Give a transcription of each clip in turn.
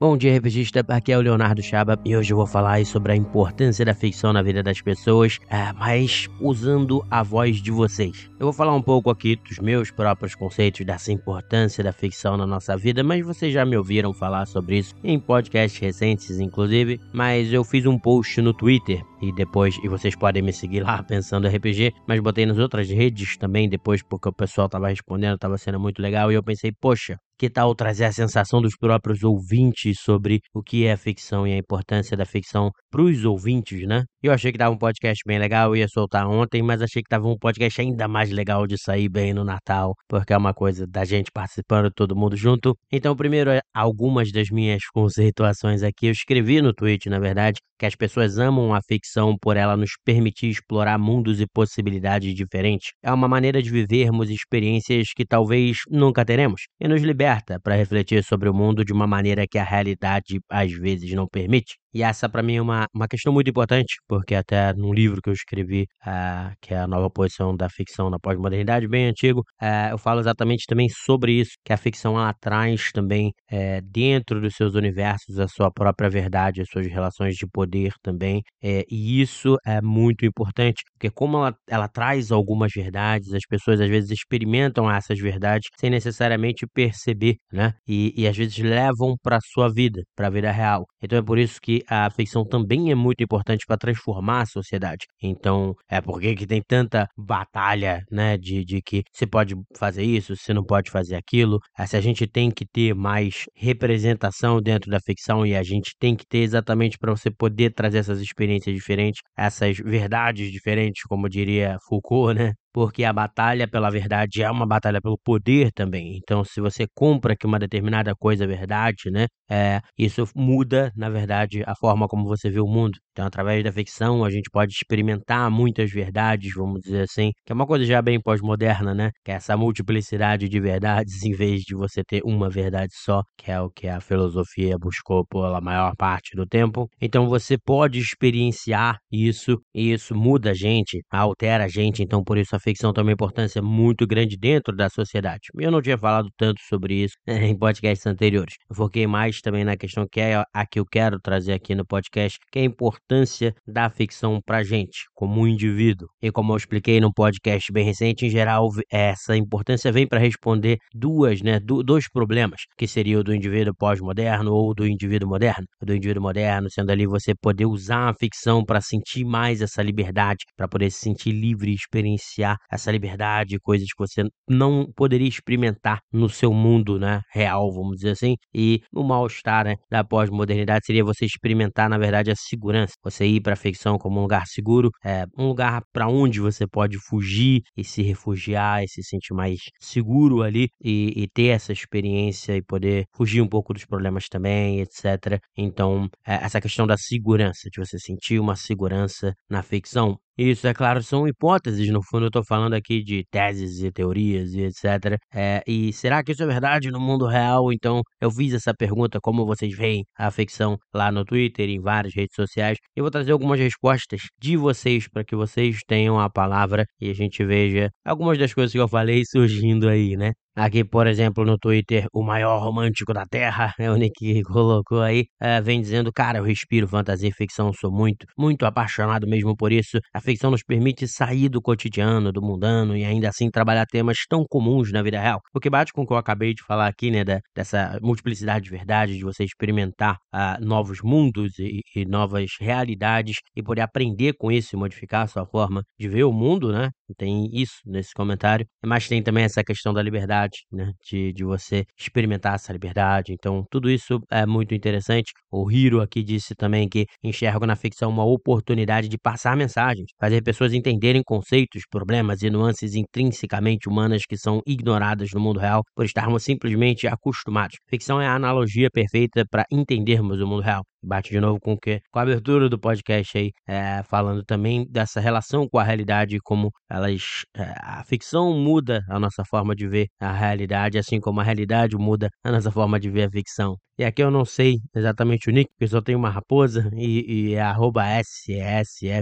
Bom dia, RPGista. Aqui é o Leonardo Chaba e hoje eu vou falar sobre a importância da ficção na vida das pessoas, é, mas usando a voz de vocês. Eu vou falar um pouco aqui dos meus próprios conceitos dessa importância da ficção na nossa vida, mas vocês já me ouviram falar sobre isso em podcasts recentes, inclusive. Mas eu fiz um post no Twitter e depois, e vocês podem me seguir lá pensando RPG, mas botei nas outras redes também depois, porque o pessoal tava respondendo, tava sendo muito legal, e eu pensei, poxa, que tal trazer a sensação dos próprios ouvintes sobre o que é ficção e a importância da ficção para os ouvintes, né? Eu achei que tava um podcast bem legal, eu ia soltar ontem, mas achei que tava um podcast ainda mais legal de sair bem no Natal, porque é uma coisa da gente participando, todo mundo junto. Então, primeiro, algumas das minhas conceituações aqui, eu escrevi no tweet, na verdade, que as pessoas amam a ficção por ela nos permitir explorar mundos e possibilidades diferentes. É uma maneira de vivermos experiências que talvez nunca teremos e nos liberta para refletir sobre o mundo de uma maneira que a realidade às vezes não permite. E essa para mim é uma, uma questão muito importante, porque até num livro que eu escrevi, uh, que é a nova posição da ficção na pós-modernidade, bem antigo, uh, eu falo exatamente também sobre isso, que a ficção ela traz também uh, dentro dos seus universos a sua própria verdade, as suas relações de poder também, e isso é muito importante, porque como ela, ela traz algumas verdades, as pessoas às vezes experimentam essas verdades sem necessariamente perceber, né? E, e às vezes levam para sua vida, para a vida real. Então é por isso que a ficção também é muito importante para transformar a sociedade. Então, é porque que tem tanta batalha, né, de, de que você pode fazer isso, você não pode fazer aquilo. É, se a gente tem que ter mais representação dentro da ficção e a gente tem que ter exatamente para você poder trazer essas experiências diferentes, essas verdades diferentes, como diria Foucault, né? Porque a batalha pela verdade é uma batalha pelo poder também. Então, se você compra que uma determinada coisa é verdade, né, é, isso muda, na verdade, a forma como você vê o mundo. Então, através da ficção, a gente pode experimentar muitas verdades, vamos dizer assim, que é uma coisa já bem pós-moderna, né? Que é essa multiplicidade de verdades em vez de você ter uma verdade só, que é o que a filosofia buscou pela maior parte do tempo. Então, você pode experienciar isso e isso muda a gente, altera a gente. Então, por isso a ficção tem uma importância muito grande dentro da sociedade. Eu não tinha falado tanto sobre isso em podcasts anteriores. Eu foquei mais também na questão que é a que eu quero trazer aqui no podcast, que é a importância da ficção pra gente, como um indivíduo. E como eu expliquei num podcast bem recente, em geral, essa importância vem para responder duas, né, dois problemas, que seria o do indivíduo pós-moderno ou do indivíduo moderno. O do indivíduo moderno, sendo ali você poder usar a ficção para sentir mais essa liberdade, para poder se sentir livre e experienciar essa liberdade, coisas que você não poderia experimentar no seu mundo, né, real, vamos dizer assim. E o mal-estar, né, da pós-modernidade seria você experimentar, na verdade, a segurança. Você ir para a ficção como um lugar seguro, é um lugar para onde você pode fugir e se refugiar e se sentir mais seguro ali e, e ter essa experiência e poder fugir um pouco dos problemas também, etc. Então, é, essa questão da segurança, de você sentir uma segurança na ficção, isso, é claro, são hipóteses, no fundo eu estou falando aqui de teses e teorias e etc. É, e será que isso é verdade no mundo real? Então eu fiz essa pergunta, como vocês veem a ficção lá no Twitter em várias redes sociais. Eu vou trazer algumas respostas de vocês para que vocês tenham a palavra e a gente veja algumas das coisas que eu falei surgindo aí, né? Aqui, por exemplo, no Twitter, o maior romântico da Terra, é o Nick colocou aí, é, vem dizendo, cara, eu respiro fantasia e ficção, sou muito, muito apaixonado mesmo por isso. A ficção nos permite sair do cotidiano, do mundano e ainda assim trabalhar temas tão comuns na vida real. O que bate com o que eu acabei de falar aqui, né, da, dessa multiplicidade de verdade, de você experimentar uh, novos mundos e, e novas realidades e poder aprender com isso e modificar a sua forma de ver o mundo, né? Tem isso nesse comentário. Mas tem também essa questão da liberdade, né? De, de você experimentar essa liberdade. Então, tudo isso é muito interessante. O Hiro aqui disse também que enxerga na ficção uma oportunidade de passar mensagens, fazer pessoas entenderem conceitos, problemas e nuances intrinsecamente humanas que são ignoradas no mundo real por estarmos simplesmente acostumados. Ficção é a analogia perfeita para entendermos o mundo real. Bate de novo com o que? Com a abertura do podcast aí, é, falando também dessa relação com a realidade, como elas. É, a ficção muda a nossa forma de ver a realidade, assim como a realidade muda a nossa forma de ver a ficção. E aqui eu não sei exatamente o nick, porque só tem uma raposa e, e é arroba SSFDMT,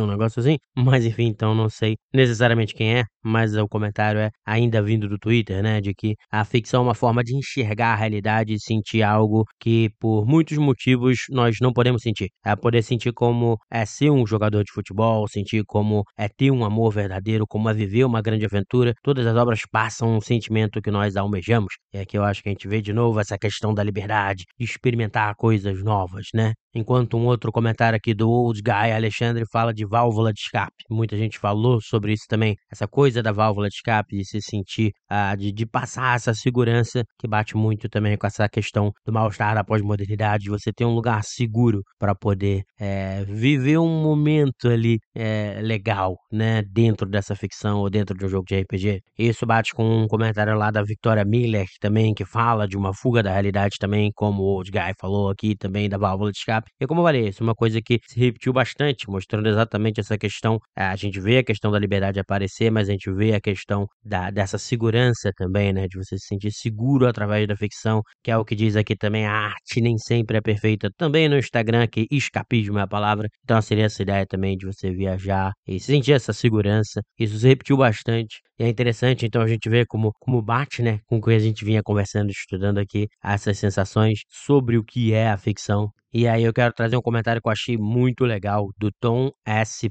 um negócio assim. Mas enfim, então não sei necessariamente quem é. Mas o comentário é ainda vindo do Twitter, né? De que a ficção é uma forma de enxergar a realidade e sentir algo que, por muitos motivos, nós não podemos sentir. É poder sentir como é ser um jogador de futebol, sentir como é ter um amor verdadeiro, como é viver uma grande aventura. Todas as obras passam um sentimento que nós almejamos. E aqui eu acho que a gente vê de novo essa questão da liberdade, de experimentar coisas novas, né? Enquanto um outro comentário aqui do Old Guy Alexandre fala de válvula de escape. Muita gente falou sobre isso também. Essa coisa da válvula de escape, de se sentir, uh, de, de passar essa segurança, que bate muito também com essa questão do mal-estar da pós-modernidade. Você ter um lugar seguro para poder é, viver um momento ali é, legal, né? Dentro dessa ficção ou dentro de um jogo de RPG. Isso bate com um comentário lá da Victoria Miller também, que fala de uma fuga da realidade também, como o Old Guy falou aqui também da válvula de escape. E como eu falei, isso é uma coisa que se repetiu bastante, mostrando exatamente essa questão. A gente vê a questão da liberdade aparecer, mas a gente vê a questão da, dessa segurança também, né? De você se sentir seguro através da ficção, que é o que diz aqui também. A arte nem sempre é perfeita. Também no Instagram, que escapismo é a palavra. Então seria essa ideia também de você viajar e sentir essa segurança. Isso se repetiu bastante. E é interessante, então, a gente vê como, como bate, né, com o que a gente vinha conversando, estudando aqui, essas sensações sobre o que é a ficção e aí eu quero trazer um comentário que eu achei muito legal do Tom S.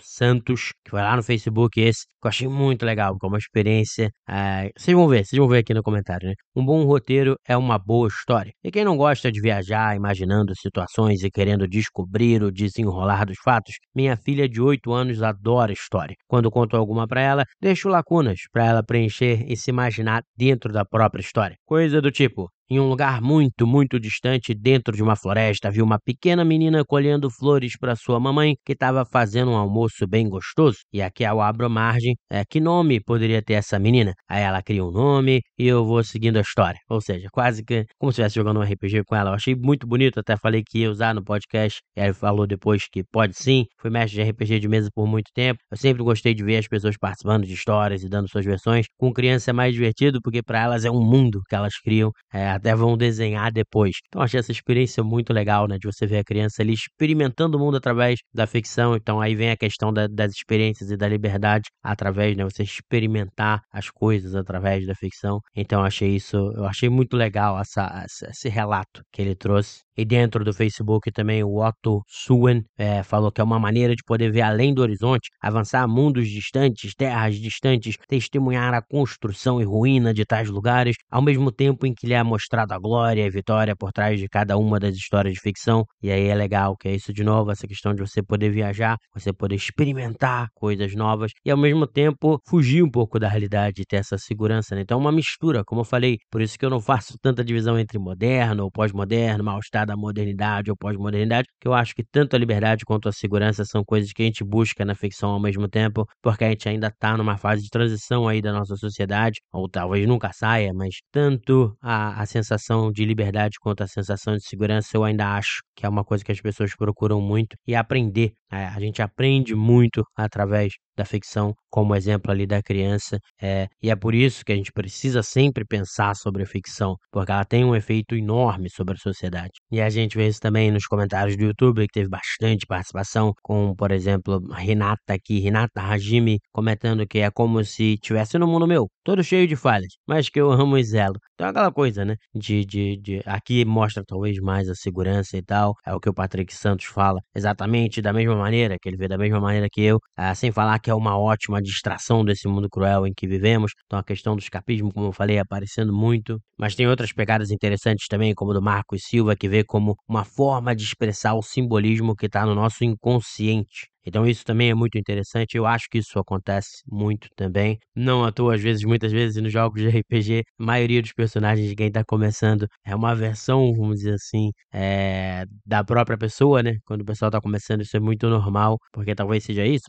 Santos, que foi lá no Facebook esse, que eu achei muito legal, que é uma experiência. É... Vocês vão ver, vocês vão ver aqui no comentário, né? Um bom roteiro é uma boa história. E quem não gosta de viajar, imaginando situações e querendo descobrir o desenrolar dos fatos, minha filha de 8 anos adora história. Quando conto alguma para ela, deixo lacunas para ela preencher e se imaginar dentro da própria história. Coisa do tipo, em um lugar muito, muito distante, dentro de uma floresta, viu uma pequena menina colhendo flores para sua mamãe, que estava fazendo um almoço bem gostoso. E aqui eu abro margem, é, que nome poderia ter essa menina? Aí ela cria um nome e eu vou seguindo a história. Ou seja, quase que como se estivesse jogando um RPG com ela. Eu achei muito bonito, até falei que ia usar no podcast. E falou depois que pode sim. Fui mestre de RPG de mesa por muito tempo. Eu sempre gostei de ver as pessoas participando de histórias e dando suas versões. Com criança é mais divertido, porque para elas é um mundo que elas criam. É, até vão desenhar depois. Então achei essa experiência muito legal, né, de você ver a criança ali experimentando o mundo através da ficção. Então aí vem a questão da, das experiências e da liberdade através, né, você experimentar as coisas através da ficção. Então achei isso, eu achei muito legal essa, esse relato que ele trouxe. E dentro do Facebook também o Otto Suen é, falou que é uma maneira de poder ver além do horizonte, avançar mundos distantes, terras distantes, testemunhar a construção e ruína de tais lugares, ao mesmo tempo em que lhe é mostrado a glória e vitória por trás de cada uma das histórias de ficção. E aí é legal que é isso de novo, essa questão de você poder viajar, você poder experimentar coisas novas e ao mesmo tempo fugir um pouco da realidade e ter essa segurança. Né? Então é uma mistura, como eu falei, por isso que eu não faço tanta divisão entre moderno ou pós-moderno, mal-estar da modernidade ou pós-modernidade, que eu acho que tanto a liberdade quanto a segurança são coisas que a gente busca na ficção ao mesmo tempo, porque a gente ainda está numa fase de transição aí da nossa sociedade, ou talvez nunca saia, mas tanto a, a sensação de liberdade quanto a sensação de segurança eu ainda acho que é uma coisa que as pessoas procuram muito e aprender. É, a gente aprende muito através da ficção, como exemplo ali da criança, é, e é por isso que a gente precisa sempre pensar sobre a ficção, porque ela tem um efeito enorme sobre a sociedade. E a gente vê isso também nos comentários do YouTube, que teve bastante participação, com, por exemplo, Renata aqui, Renata Hajime, comentando que é como se tivesse no mundo meu, todo cheio de falhas, mas que eu amo e zelo. Então é aquela coisa, né? De, de, de aqui mostra talvez mais a segurança e tal. É o que o Patrick Santos fala, exatamente da mesma maneira, que ele vê da mesma maneira que eu, ah, sem falar que é uma ótima distração desse mundo cruel em que vivemos. Então a questão do escapismo, como eu falei, aparecendo muito. Mas tem outras pegadas interessantes também, como do Marcos Silva, que vê como uma forma de expressar o simbolismo que está no nosso inconsciente. Então isso também é muito interessante. Eu acho que isso acontece muito também. Não à toa, às vezes, muitas vezes nos jogos de RPG, a maioria dos personagens de quem está começando é uma versão, vamos dizer assim, é, da própria pessoa, né? Quando o pessoal está começando, isso é muito normal, porque talvez seja isso,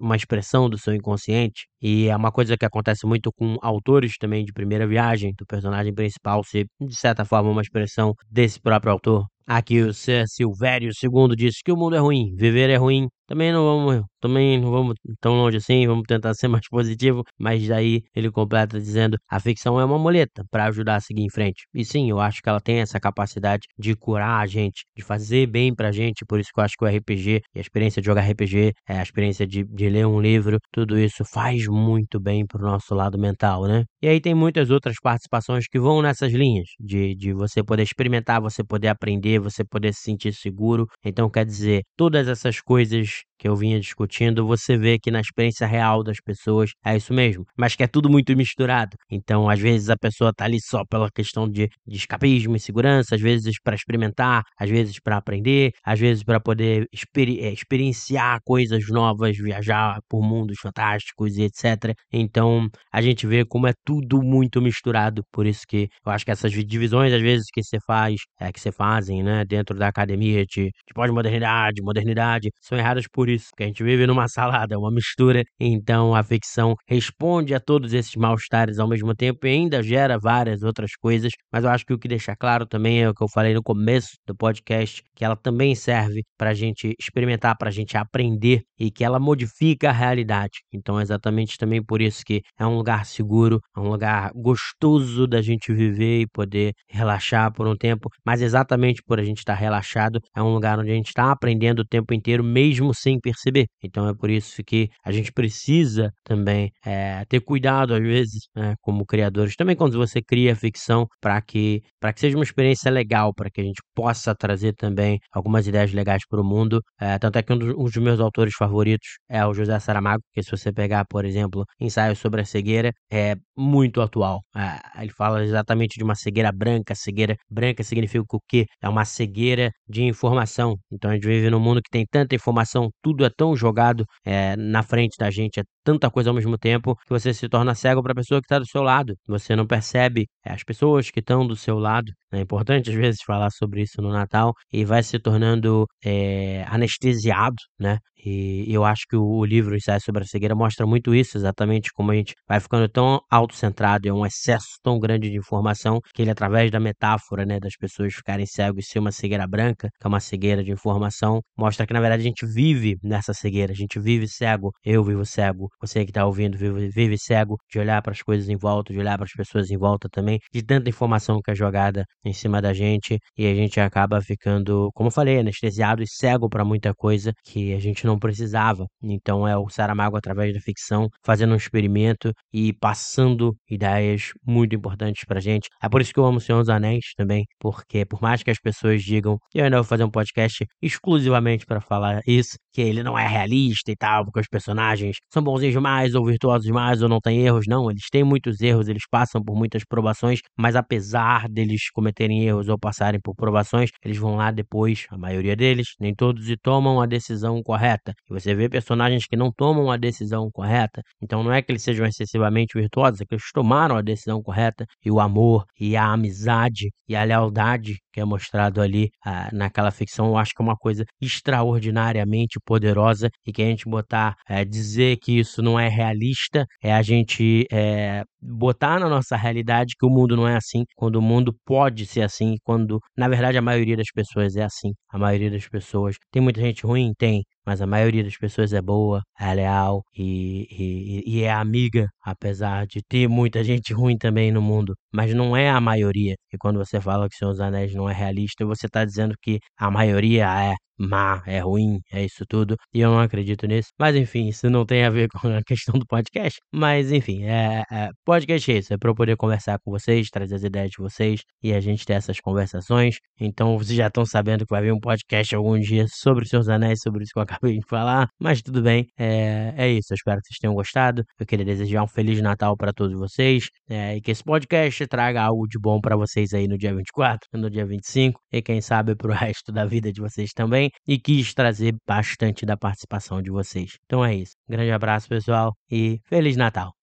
uma expressão do seu inconsciente. E é uma coisa que acontece muito com autores também de primeira viagem, do personagem principal ser, de certa forma, uma expressão desse próprio autor. Aqui o C. Silvério II disse que o mundo é ruim, viver é ruim. Também não vamos também não vamos tão longe assim, vamos tentar ser mais positivo, mas daí ele completa dizendo: a ficção é uma muleta para ajudar a seguir em frente. E sim, eu acho que ela tem essa capacidade de curar a gente, de fazer bem pra gente, por isso que eu acho que o RPG e a experiência de jogar RPG, é, a experiência de, de ler um livro, tudo isso faz muito bem pro nosso lado mental, né? E aí tem muitas outras participações que vão nessas linhas, de, de você poder experimentar, você poder aprender, você poder se sentir seguro. Então, quer dizer, todas essas coisas que eu vinha discutindo, você vê que na experiência real das pessoas é isso mesmo, mas que é tudo muito misturado. Então, às vezes a pessoa tá ali só pela questão de, de escapismo e segurança, às vezes para experimentar, às vezes para aprender, às vezes para poder experi é, experienciar coisas novas, viajar por mundos fantásticos e etc. Então, a gente vê como é tudo muito misturado, por isso que eu acho que essas divisões às vezes que você faz, é que você fazem, né, dentro da academia de, de pós-modernidade, modernidade, são erradas por isso, que a gente vive numa salada, uma mistura. Então a ficção responde a todos esses mal-estares ao mesmo tempo e ainda gera várias outras coisas. Mas eu acho que o que deixa claro também é o que eu falei no começo do podcast, que ela também serve para a gente experimentar, para a gente aprender e que ela modifica a realidade. Então é exatamente também por isso que é um lugar seguro, é um lugar gostoso da gente viver e poder relaxar por um tempo. Mas exatamente por a gente estar tá relaxado, é um lugar onde a gente está aprendendo o tempo inteiro, mesmo sem perceber. Então é por isso que a gente precisa também é, ter cuidado, às vezes, né, como criadores, também quando você cria ficção, para que, que seja uma experiência legal, para que a gente possa trazer também algumas ideias legais para o mundo. É, tanto é que um dos, um dos, meus autores favoritos é o José Saramago, que se você pegar, por exemplo, ensaios sobre a cegueira, é muito atual. É, ele fala exatamente de uma cegueira branca. Cegueira branca significa o quê? É uma cegueira de informação. Então a gente vive num mundo que tem tanta informação, tudo tudo é tão jogado é, na frente da gente, é tanta coisa ao mesmo tempo, que você se torna cego para a pessoa que está do seu lado. Você não percebe é, as pessoas que estão do seu lado. É importante, às vezes, falar sobre isso no Natal e vai se tornando é, anestesiado, né? E eu acho que o, livro Ensaio sobre a Cegueira mostra muito isso, exatamente como a gente vai ficando tão autocentrado, é um excesso tão grande de informação que ele, através da metáfora, né, das pessoas ficarem cegos e ser uma cegueira branca, que é uma cegueira de informação, mostra que na verdade a gente vive nessa cegueira, a gente vive cego, eu vivo cego, você que está ouvindo vive, vive cego de olhar para as coisas em volta, de olhar para as pessoas em volta também, de tanta informação que é jogada em cima da gente e a gente acaba ficando, como eu falei, anestesiado e cego para muita coisa que a gente não precisava. Então é o Saramago através da ficção fazendo um experimento e passando ideias muito importantes pra gente. É por isso que eu amo o Senhor dos Anéis também, porque por mais que as pessoas digam, eu ainda vou fazer um podcast exclusivamente para falar isso, que ele não é realista e tal, porque os personagens são bonzinhos demais, ou virtuosos demais, ou não tem erros. Não, eles têm muitos erros, eles passam por muitas provações, mas apesar deles cometerem erros ou passarem por provações, eles vão lá depois, a maioria deles, nem todos, e tomam a decisão correta. E você vê personagens que não tomam a decisão correta, então não é que eles sejam excessivamente virtuosos, é que eles tomaram a decisão correta, e o amor, e a amizade, e a lealdade que é mostrado ali ah, naquela ficção, eu acho que é uma coisa extraordinariamente poderosa e que a gente botar, é, dizer que isso não é realista, é a gente é, botar na nossa realidade que o mundo não é assim, quando o mundo pode ser assim, quando na verdade a maioria das pessoas é assim. A maioria das pessoas. Tem muita gente ruim? Tem mas a maioria das pessoas é boa, é leal e, e, e, é amiga, apesar de ter muita gente ruim também no mundo, mas não é a maioria. E quando você fala que Senhor dos Anéis não é realista, você está dizendo que a maioria é má, é ruim, é isso tudo, e eu não acredito nisso. Mas enfim, isso não tem a ver com a questão do podcast. Mas enfim, é, é podcast é isso, é para eu poder conversar com vocês, trazer as ideias de vocês e a gente ter essas conversações. Então vocês já estão sabendo que vai vir um podcast algum dia sobre os seus anéis, sobre isso que eu acabei de falar, mas tudo bem, é, é isso. Eu espero que vocês tenham gostado. Eu queria desejar um Feliz Natal para todos vocês é, e que esse podcast traga algo de bom para vocês aí no dia 24, no dia 25 e quem sabe para o resto da vida de vocês também e quis trazer bastante da participação de vocês. Então é isso. Grande abraço, pessoal, e Feliz Natal!